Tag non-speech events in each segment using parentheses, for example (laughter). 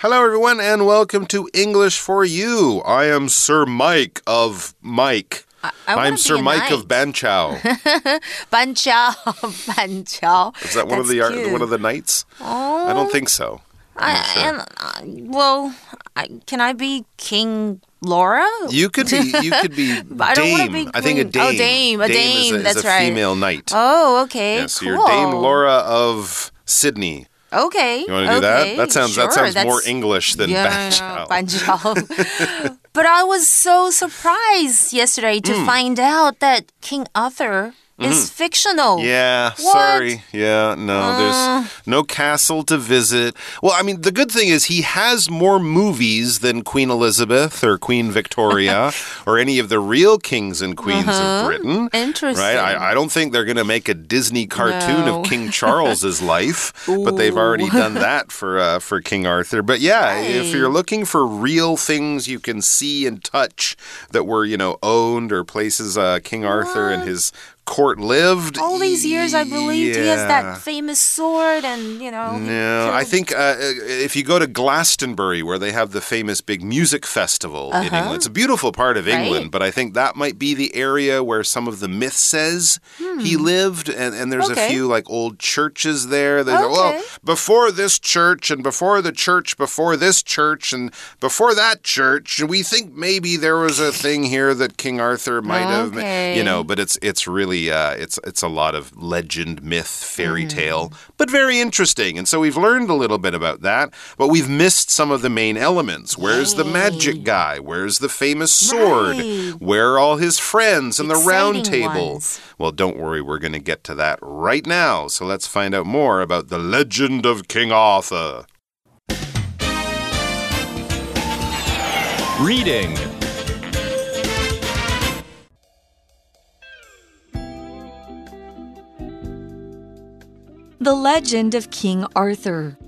Hello, everyone, and welcome to English for You. I am Sir Mike of Mike. I, I am Sir Mike of Banchow. Banchow, Banchow. Is that one of the That's one of the knights? Oh, I don't think so. I'm sure. and, uh, well, I, can I be King Laura? You could be. You could be But (laughs) I don't wanna Dame. be I think a dame. Oh, dame, a is dame, a, is that's a right. female knight. Oh, okay. yeah, so cool. you're Dame Laura of Sydney. Okay. You want to do okay, that? That sounds that sure, sounds more English than yeah. Banchow. (laughs) (laughs) but I was so surprised yesterday to Hmm. find out that King Arthur is fictional. Yeah, What? sorry. Yeah, no, Uh. there's no castle to visit. Well, I mean, the good thing is he has more movies than Queen Elizabeth or Queen Victoria (laughs) or any of the real kings and queens of Britain. Uh-huh. Interesting. Right? I, I don't think they're going to make a Disney cartoon No. of King Charles's (laughs) life, but they've already done that for uh, for King Arthur. But yeah, if you're looking for real things you can see and touch that were, you know, owned or places uh, King Arthur and his court lived. All these years, I believed he has that famous sword, and you know. No, I think uh, if you go to Glastonbury, where they have the famous big music festival in Uh-huh. England, it's a beautiful part of Right. England, but I think that might be the area where some of the myth says he lived, and, and there's a Hmm. Few like old churches there. There's a- well, before this church, and before the church, before this church, and before that church, and we think maybe there was a thing here that King Arthur might have, you know, but it's it's really uh, it's it's a lot of legend, myth, fairy Mm. tale, but very interesting. And so we've learned a little bit about that, but we've missed some of the main elements. Where's the magic guy? Where's the famous sword? Right. Where are all his friends and the round table? ones. Well, don't worry, we're going to get to that right now. So let's find out more about the legend of King Arthur. Reading. The Legend of King Arthur.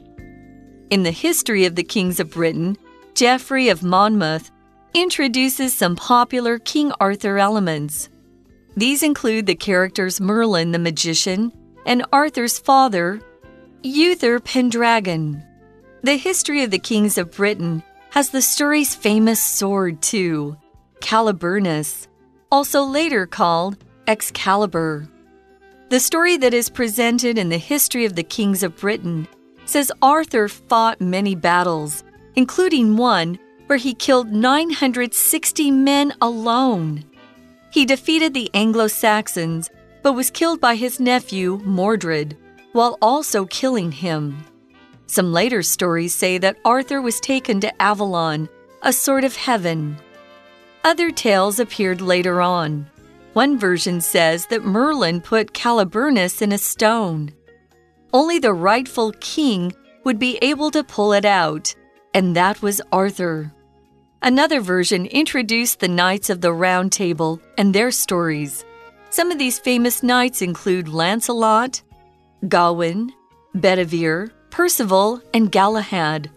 In the history of the kings of Britain, Geoffrey of Monmouth introduces some popular King Arthur elements. These include the characters Merlin the magician and Arthur's father, Uther Pendragon. The history of the kings of Britain has the story's famous sword, too, Caliburnus, also later called Excalibur. The story that is presented in the history of the kings of Britain says Arthur fought many battles, including one where he killed 960 men alone. He defeated the Anglo Saxons, but was killed by his nephew, Mordred, while also killing him. Some later stories say that Arthur was taken to Avalon, a sort of heaven. Other tales appeared later on. One version says that Merlin put Caliburnus in a stone. Only the rightful king would be able to pull it out, and that was Arthur. Another version introduced the Knights of the Round Table and their stories. Some of these famous knights include Lancelot, Gawain, Bedivere, Percival, and Galahad.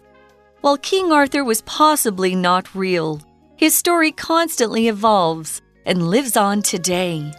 While King Arthur was possibly not real, his story constantly evolves and lives on today.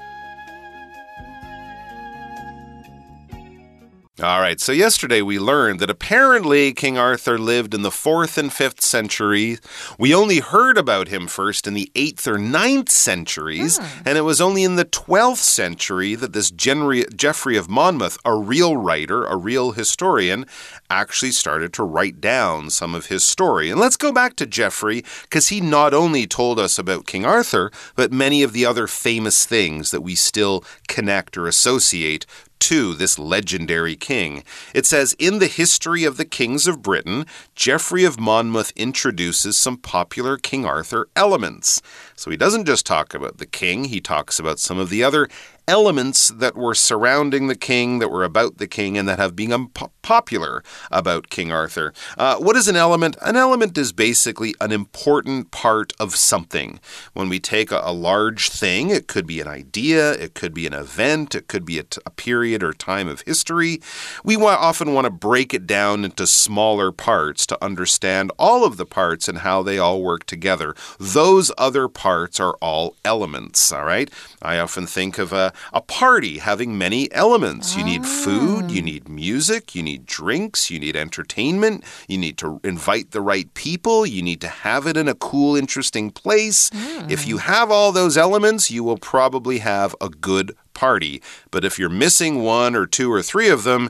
All right, so yesterday we learned that apparently King Arthur lived in the 4th and 5th century. We only heard about him first in the 8th or 9th centuries, hmm. and it was only in the 12th century that this Genry- Geoffrey of Monmouth, a real writer, a real historian, actually started to write down some of his story. And let's go back to Geoffrey because he not only told us about King Arthur, but many of the other famous things that we still connect or associate to this legendary king. It says In the history of the kings of Britain, Geoffrey of Monmouth introduces some popular King Arthur elements. So he doesn't just talk about the king, he talks about some of the other elements that were surrounding the king, that were about the king, and that have become popular about King Arthur. Uh, what is an element? An element is basically an important part of something. When we take a, a large thing, it could be an idea, it could be an event, it could be a, period or time of history. We wa- often want to break it down into smaller parts to understand all of the parts and how they all work together. Those other parts are all elements, all right? I often think of a, a party having many elements. You need food, you need music, you need need drinks, you need entertainment, you need to invite the right people, you need to have it in a cool, interesting place. If you mm. have all those elements, you will probably have a good party. But if you're missing one or two or three of them,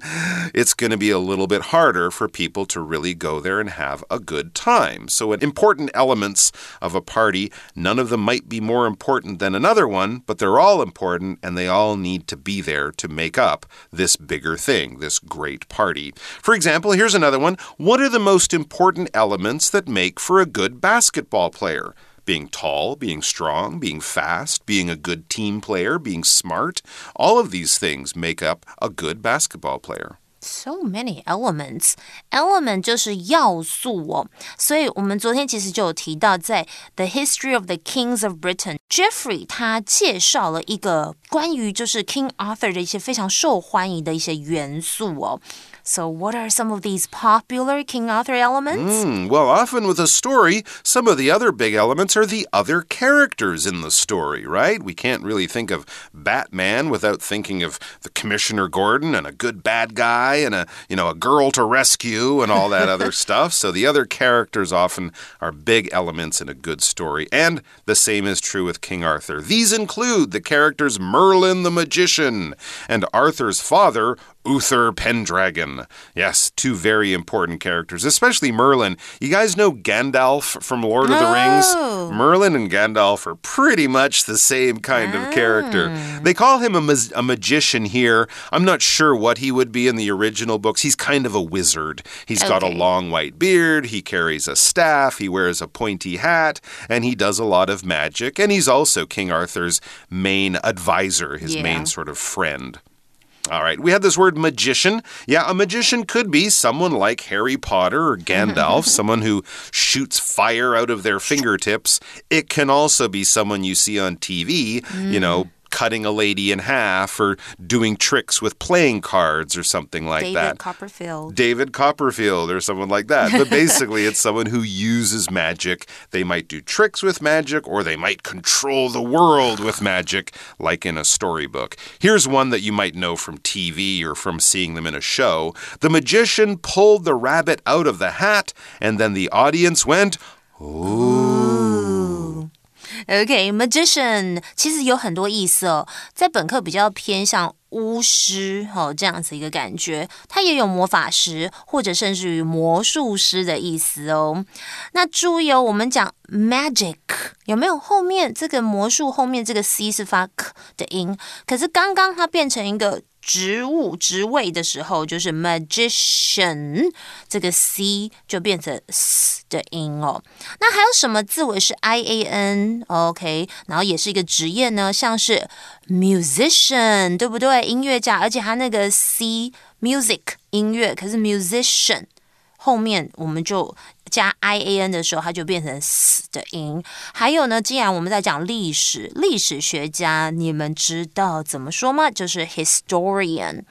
it's going to be a little bit harder for people to really go there and have a good time. So, important elements of a party, none of them might be more important than another one, but they're all important and they all need to be there to make up this bigger thing, this great party. For example, here's another one. What are the most important elements that make for a good basketball player? being tall, being strong, being fast, being a good team player, being smart. All of these things make up a good basketball player. So many elements. Element 就是要素哦，所以我们昨天其实就有提到，在《The History of the Kings of Britain》 Geoffrey 他介绍了一个关于就是 King Arthur 的一些非常受欢迎的一些元素哦。So, what are some of these popular King Arthur elements? Mm, well, often with a story, some of the other big elements are the other characters in the story, right? We can't really think of Batman without thinking of the Commissioner Gordon and a good bad guy and a, you know, a girl to rescue and all that other (laughs) stuff. So the other characters often are big elements in a good story. And the same is true with King Arthur. These include the characters Merlin the magician and Arthur's father, Uther Pendragon. Yes, two very important characters, especially Merlin. You guys know Gandalf from Lord of the Rings? Oh. Merlin and Gandalf are pretty much the same kind of character. Ah. They call him a, ma- a magician here. I'm not sure what he would be in the original books. He's kind of a wizard. He's got a long white beard, he carries a staff, he wears a pointy hat, and he does a lot of magic. And he's also King Arthur's main advisor, his Yeah. main sort of friend. All right, we had this word magician. Yeah, a magician could be someone like Harry Potter or Gandalf, (laughs) someone who shoots fire out of their fingertips. It can also be someone you see on TV, you mm. know, cutting a lady in half or doing tricks with playing cards or something like David that. David Copperfield. David Copperfield or someone like that. But (laughs) basically, it's someone who uses magic. They might do tricks with magic or they might control the world with magic, like in a storybook. Here's one that you might know from TV or from seeing them in a show. The magician pulled the rabbit out of the hat, and then the audience went, OK, magician 其实有很多意思哦，在本课比较偏向巫师哦这样子一个感觉，它也有魔法师或者甚至于魔术师的意思哦。那注意哦，我们讲 magic 有没有后面这个魔术后面这个 c 是发 k 的音，可是刚刚它变成一个。职务职位的时候，就是 magician，这个 c 就变成 s 的音哦。那还有什么字尾是 i a n？OK，、然后也是一个职业呢，像是 musician，对不对？音乐家，而且它那个 c music 音乐，可是 musician 后面我们就加 i a n 的时候，它就变成 s 的音。还有呢，既然我们在讲历史，历史学家，你们知道怎么说吗？就是 historian。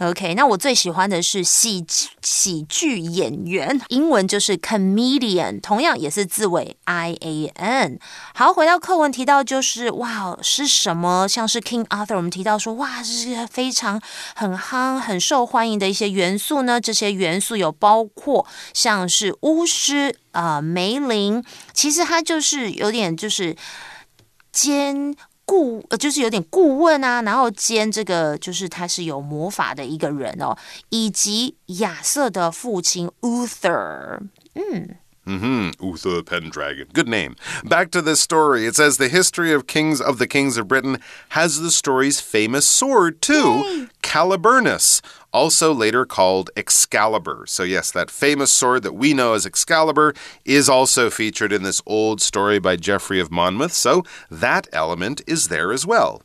OK，那我最喜欢的是喜剧喜剧演员，英文就是 comedian，同样也是字尾 i a n。好，回到课文提到就是哇是什么？像是 King Arthur，我们提到说哇这是非常很夯、很受欢迎的一些元素呢。这些元素有包括像是巫师啊、梅林，其实它就是有点就是兼顾，呃，就是有点顾问啊，然后兼这个就是他是有魔法的一个人哦，以及亚瑟的父亲 Uther 嗯。Mm-hmm. Uther Pendragon. Good name. Back to this story. It says the history of kings of the kings of Britain has the story's famous sword too, Caliburnus, also later called Excalibur. So yes, that famous sword that we know as Excalibur is also featured in this old story by Geoffrey of Monmouth. So that element is there as well.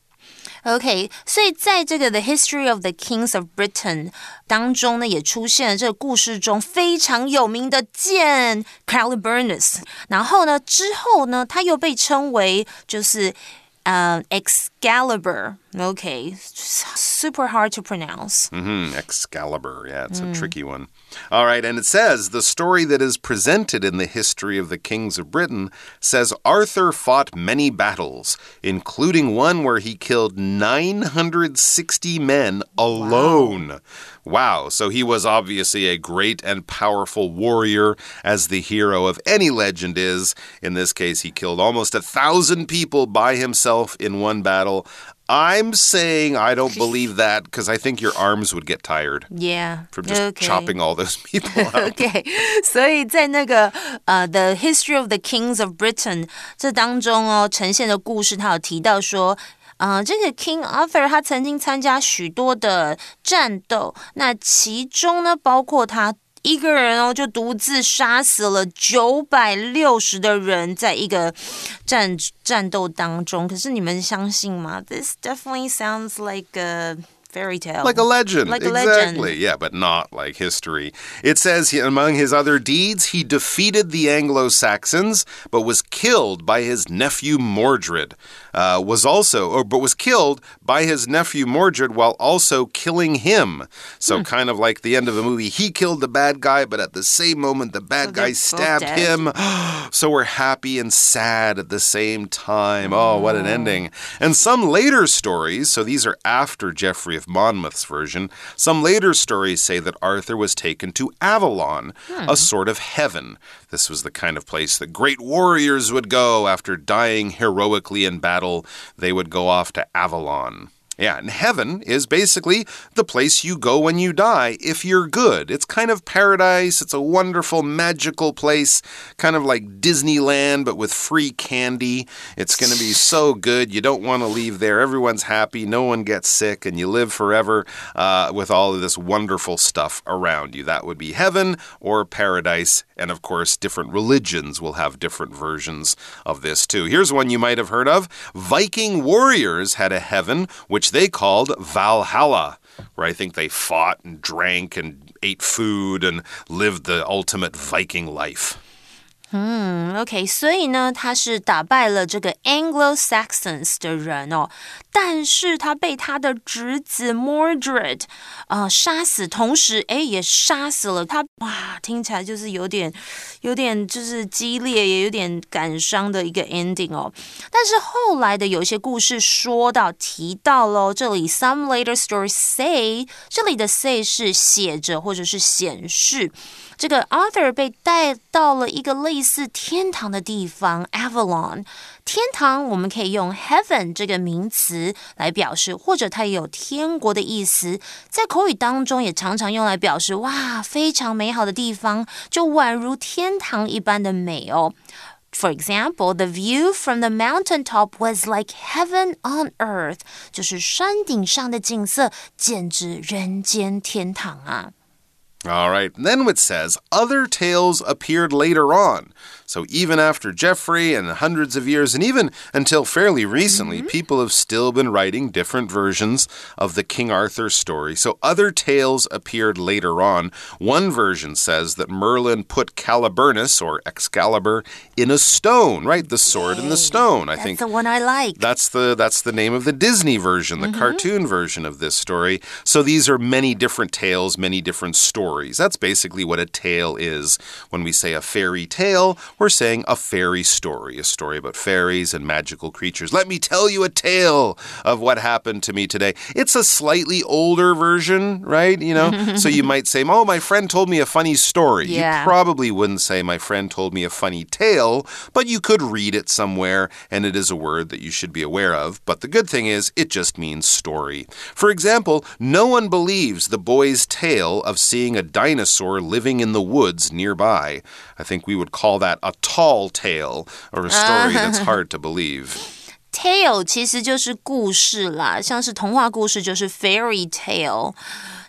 OK，所以在这个《The History of the Kings of Britain》当中呢，也出现了这个故事中非常有名的剑 Caliburnus。然后呢，之后呢，它又被称为就是呃 Excalibur。OK，super、hard to pronounce。 hmm Excalibur. Yeah, it's a tricky one. All right, and it says the story that is presented in the history of the kings of Britain says Arthur fought many battles, including one where he killed 960 men alone. Wow, so he was obviously a great and powerful warrior, as the hero of any legend is. In this case, he killed almost a thousand people by himself in one battle. I'm saying I don't (laughs) believe that because I think your arms would get tired Yeah. from just okay. chopping all those people (laughs) (laughs) out. OK，所以在那个呃《The History of the Kings of Britain》这当中哦，呈现的故事，他有提到说。呃，这个 King Arthur 他曾经参加许多的战斗，那其中呢，包括他 一个人哦，就独自杀死了九百六十的人，在一个战战斗当中。可是你们相信吗？This definitely sounds like a fairy tale, Like a legend. Like a exactly. legend. Yeah, but not like history. It says he, among his other deeds, he defeated the Anglo Saxons, but was killed by his nephew Mordred. Uh, was also, or but was killed by his nephew Mordred while also killing him. So kind of like the end of the movie, he killed the bad guy, but at the same moment, the bad So guy stabbed him. (gasps) so we're happy and sad at the same time. Oh, what an ending. And some later stories, so these are after Geoffrey Monmouth's version, some later stories say that Arthur was taken to Avalon, a hmm. sort of heaven. This was the kind of place that great warriors would go after dying heroically in battle. They would go off to Avalon. Yeah, and heaven is basically the place you go when you die if you're good. It's kind of paradise. It's a wonderful, magical place, kind of like Disneyland, but with free candy. It's going to be so good. You don't want to leave there. Everyone's happy. No one gets sick, and you live forever uh, with all of this wonderful stuff around you. That would be heaven or paradise. And of course, different religions will have different versions of this too. Here's one you might have heard of Viking warriors had a heaven, which they called Valhalla, where I think they fought and drank and ate food and lived the ultimate Viking life. 嗯，OK，所以呢，他是打败了这个 Anglo-Saxons 的人哦， 但是他被他的侄子 Mordred 呃杀死，同时哎也杀死了他，哇，听起来就是有点有点就是激烈，也有点感伤的一个 ending 哦。但是后来的有些故事说到提到喽，这里 some later stories say，这里的 say 是写着或者是显示。这个 Arthur 被带到了一个类似天堂的地方，Avalon。天堂我们可以用 heaven 这个名词来表示，或者它也有天国的意思。在口语当中也常常用来表示哇，非常美好的地方，就宛如天堂一般的美哦。For example, the view from the mountaintop was like heaven on earth，就是山顶上的景色简直人间天堂啊。 All right. Then it says other tales appeared later on. So even after Geoffrey and hundreds of years, and even until fairly recently, mm-hmm. people have still been writing different versions of the King Arthur story. So other tales appeared later on. One version says that Merlin put Caliburnus or Excalibur in a stone, right? The sword in the stone. I That's think the one I like. that's the that's the name of the Disney version, the mm-hmm. cartoon version of this story. So these are many different tales, many different stories. That's basically what a tale is. When we say a fairy tale, we're saying a fairy story, a story about fairies and magical creatures. Let me tell you a tale of what happened to me today. It's a slightly older version, right? You know, (laughs) so you might say, "Oh, my friend told me a funny story." Yeah. You probably wouldn't say, My friend told me a funny tale, but you could read it somewhere, and it is a word that you should be aware of. But the good thing is, it just means story. For example, no one believes the boy's tale of seeing a dinosaur living in the woods nearby. I think we would call that a tall tale, or a story that's hard to believe. Tale 其实就是故事啦，像是童话故事就是 fairy tale。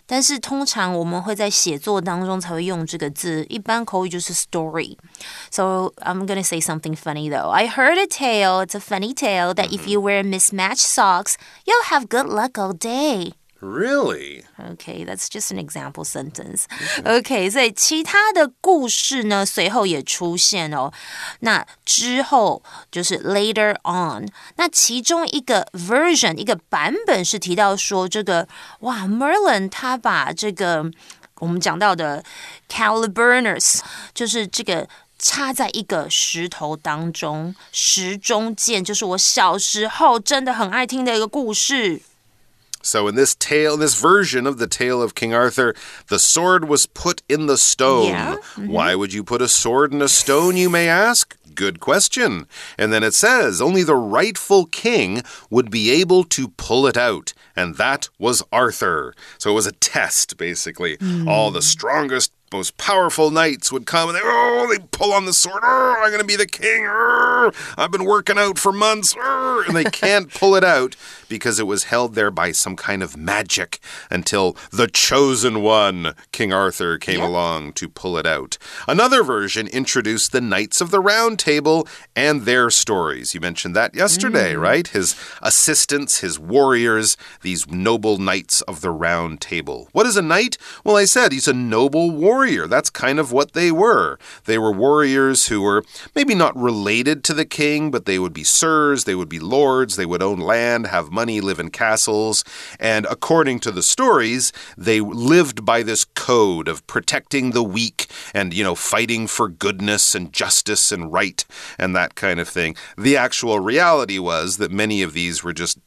但是通常我们会在写作当中才会用这个字，一般口语就是 story。So I'm gonna say something funny though. I heard a tale. It's a funny tale that if you wear mismatched socks, you'll have good luck all day. Really? Okay, that's just an example sentence. Okay，所以其他的故事呢，随后也出现哦。那之后就是 later on，那其中一个 version 一个版本是提到说，这个哇，Merlin 他把这个我们讲到的 Caliburnus，就是这个。插在一个石头当中，石中剑就是我小时候真的很爱听的一个故事。 So in this tale, this version of the tale of King Arthur, the sword was put in the stone. Yeah. Mm-hmm. Why would you put a sword in a stone, you may ask? Good question. And then it says only the rightful king would be able to pull it out. And that was Arthur. So it was a test, basically. Hmm. All the strongest most powerful knights would come and they oh they pull on the sword. Oh, i'm gonna be the king. Oh, i've been working out for months. Oh, and they can't (laughs) pull it out because it was held there by some kind of magic until the chosen one king arthur came along to pull it out. Another version introduced the knights of the round table and their stories. You mentioned that yesterday mm. right? His assistants his warriors these noble knights of the round table. What is a knight? Well i said he's a noble warrior warrior. That's kind of what they were. They were warriors who were maybe not related to the king, but they would be sirs, they would be lords, they would own land, have money, live in castles. And according to the stories, they lived by this code of protecting the weak and, you know, fighting for goodness and justice and right and that kind of thing. The actual reality was that many of these were just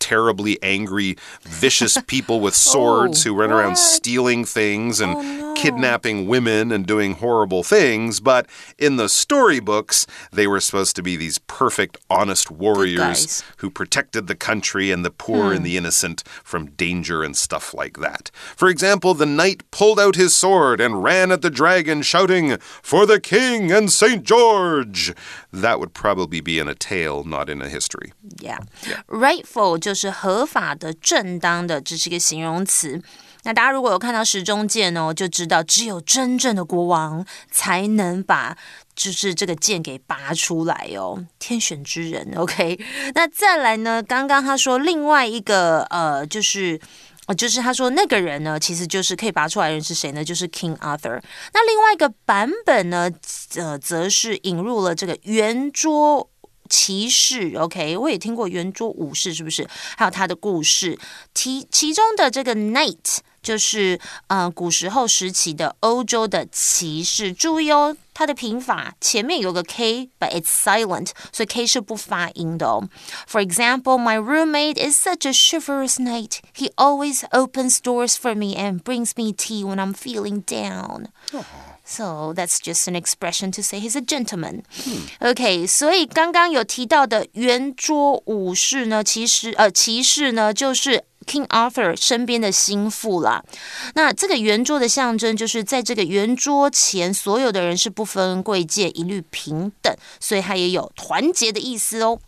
terribly angry, (laughs) vicious people with swords Oh, who run around stealing things and Oh, no. kidnapping women and doing horrible things. But in the storybooks, they were supposed to be these perfect, honest warriors who protected the country and the poor and the innocent from danger and stuff like that. For example, the knight pulled out his sword and ran at the dragon, shouting, For the king and St. George! That would probably be in a tale, not in a history. Yeah. Rightful 就就是合法的、正当的，这是一个形容词。那大家如果有看到时钟剑哦，就知道只有真正的国王才能把就是这个剑给拔出来哦，天选之人。OK，(laughs) 那再来呢？刚刚他说另外一个呃，就是。呃，就是他说那个人呢，其实就是可以拔出来的人是谁呢？就是 King Arthur。那另外一个版本呢，呃，则是引入了这个圆桌骑士，OK，我也听过圆桌武士，是不是？还有他的故事，其其中的这个 knight 就是呃古时候时期的欧洲的骑士。注意哦，它的拼法前面有个 k，but it's silent，所以 k 是不发音的哦。For example, my roommate is such a chivalrous knight. He always opens doors for me and brings me tea when I'm feeling down. So that's just an expression to say he's a gentleman. OK，所以刚刚有提到的圆桌武士呢，其实呃骑士呢就是。King Arthur 身边的心腹啦，那这个圆桌的象征就是在这个圆桌前，所有的人是不分贵贱，一律平等，所以它也有团结的意思哦。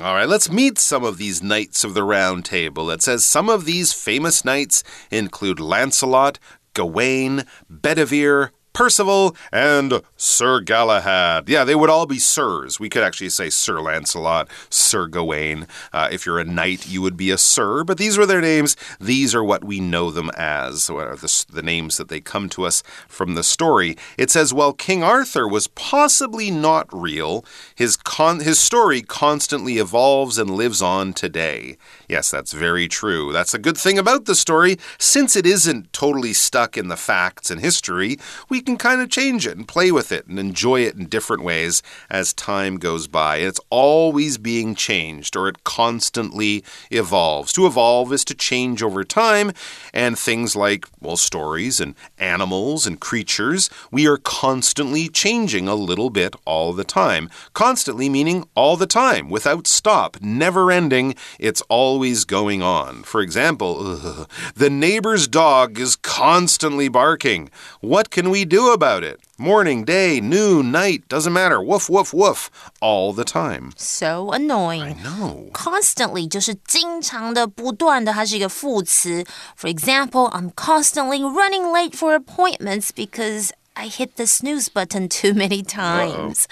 All right, let's meet some of these knights of the round table. It says some of these famous knights include Lancelot, Gawain, Bedivere, Percival, and Sir Galahad. Yeah, they would all be sirs. We could actually say Sir Lancelot, Sir Gawain. Uh, if you're a knight, you would be a sir, but these were their names. These are what we know them as, the, the names that they come to us from the story. It says, well, King Arthur was possibly not real. His, con his story constantly evolves and lives on today. Yes, that's very true. That's a good thing about the story. Since it isn't totally stuck in the facts and history, we can kind of change it and play with it and enjoy it in different ways as time goes by. It's always being changed or it constantly evolves. To evolve is to change over time, and things like, well, stories and animals and creatures, we are constantly changing a little bit all the time. Constantly meaning all the time, without stop, never ending. It's always going on. For example, ugh, (laughs) the neighbor's dog is constantly barking. What can we do about it? Morning, day, noon, night, doesn't matter. Woof, woof, woof, all the time. So annoying. No. Constantly 就是经常的、不断的，它是一个副词。For example, I'm constantly running late for appointments because I hit the snooze button too many times.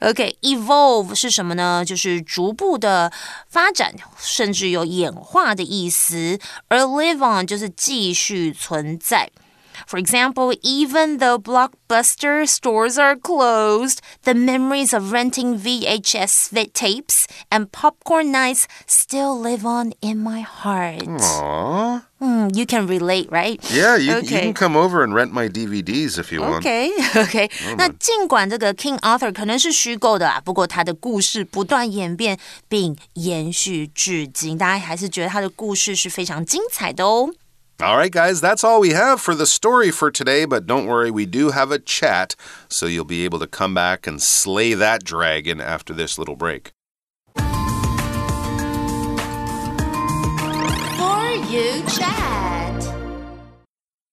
OK, evolve 是什么呢？就是逐步的发展，甚至有演化的意思。而 live on 就是继续存在。For example, even though blockbuster stores are closed, the memories of renting VHS tapes and popcorn nights still live on in my heart. Aww. Mm, you can relate, right? Yeah, you, you Okay. can come over and rent my DVDs if you want. OK (laughs) OK，那尽管这个 King Arthur 可能是虚构的啊，不过他的故事不断演变并延续至今，大家还是觉得他的故事是非常精彩的哦。 all right, guys, that's all we have for the story for today, but don't worry, we do have a chat, so you'll be able to come back and slay that dragon after this little break. For you chat.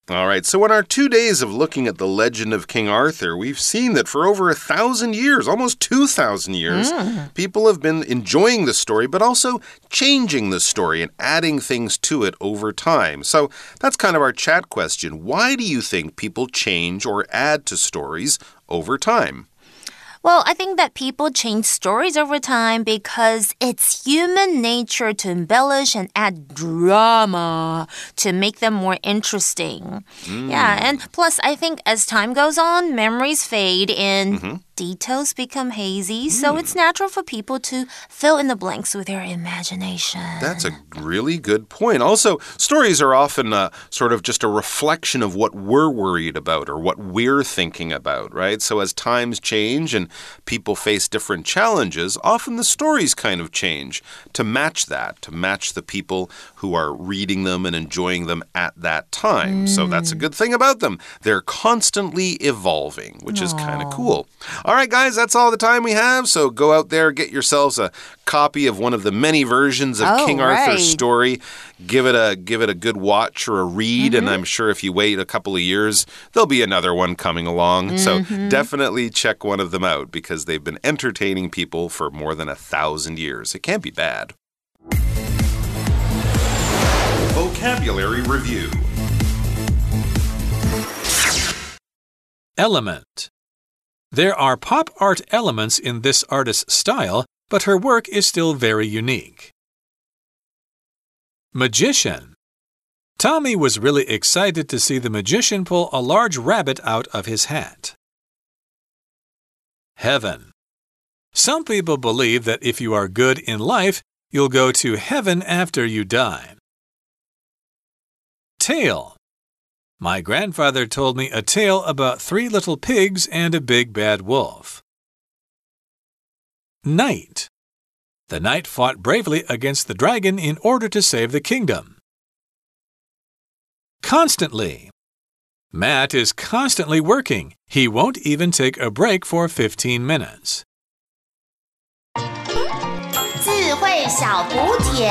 All right, so in our two days of looking at the legend of King Arthur, we've seen that for over a thousand years, almost 2,000 years, hmm. people have been enjoying the story, but also changing the story and adding things to it over time. So that's kind of our chat question. Why do you think people change or add to stories over time? Well, I think that people change stories over time because it's human nature to embellish and add drama to make them more interesting. Yeah, mm. and plus, I think as time goes on, memories fade and mm-hmm. Details become hazy, so it's natural for people to fill in the blanks with their imagination. That's a really good point. Also, stories are often uh, sort of just a reflection of what we're worried about or what we're thinking about, right? So, as times change and people face different challenges, often the stories kind of change to match that, to match the people who are reading them and enjoying them at that time. So, that's a good thing about them. They're constantly evolving, which is kind of cool. All right, guys, that's all the time we have. So, go out there, get yourselves a copy of one of the many versions of Oh, King Arthur's right. story. Give it a give it a good watch or a read, and mm-hmm. I'm sure if you wait a couple of years, there'll be another one coming along. So mm-hmm. definitely check one of them out because they've been entertaining people for more than a thousand years. It can't be bad. Vocabulary review. Element. There are pop art elements in this artist's style, but her work is still very unique. Magician. Tommy was really excited to see the magician pull a large rabbit out of his hat. Heaven. Some people believe that if you are good in life, you'll go to heaven after you die. Tale. My grandfather told me a tale about three little pigs and a big bad wolf. Knight. The knight fought bravely against the dragon in order to save the kingdom. Constantly. Matt is constantly working. He won't even take a break for 15 minutes. 智慧小补帖。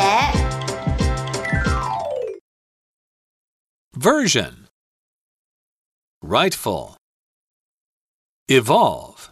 Version Rightful. Evolve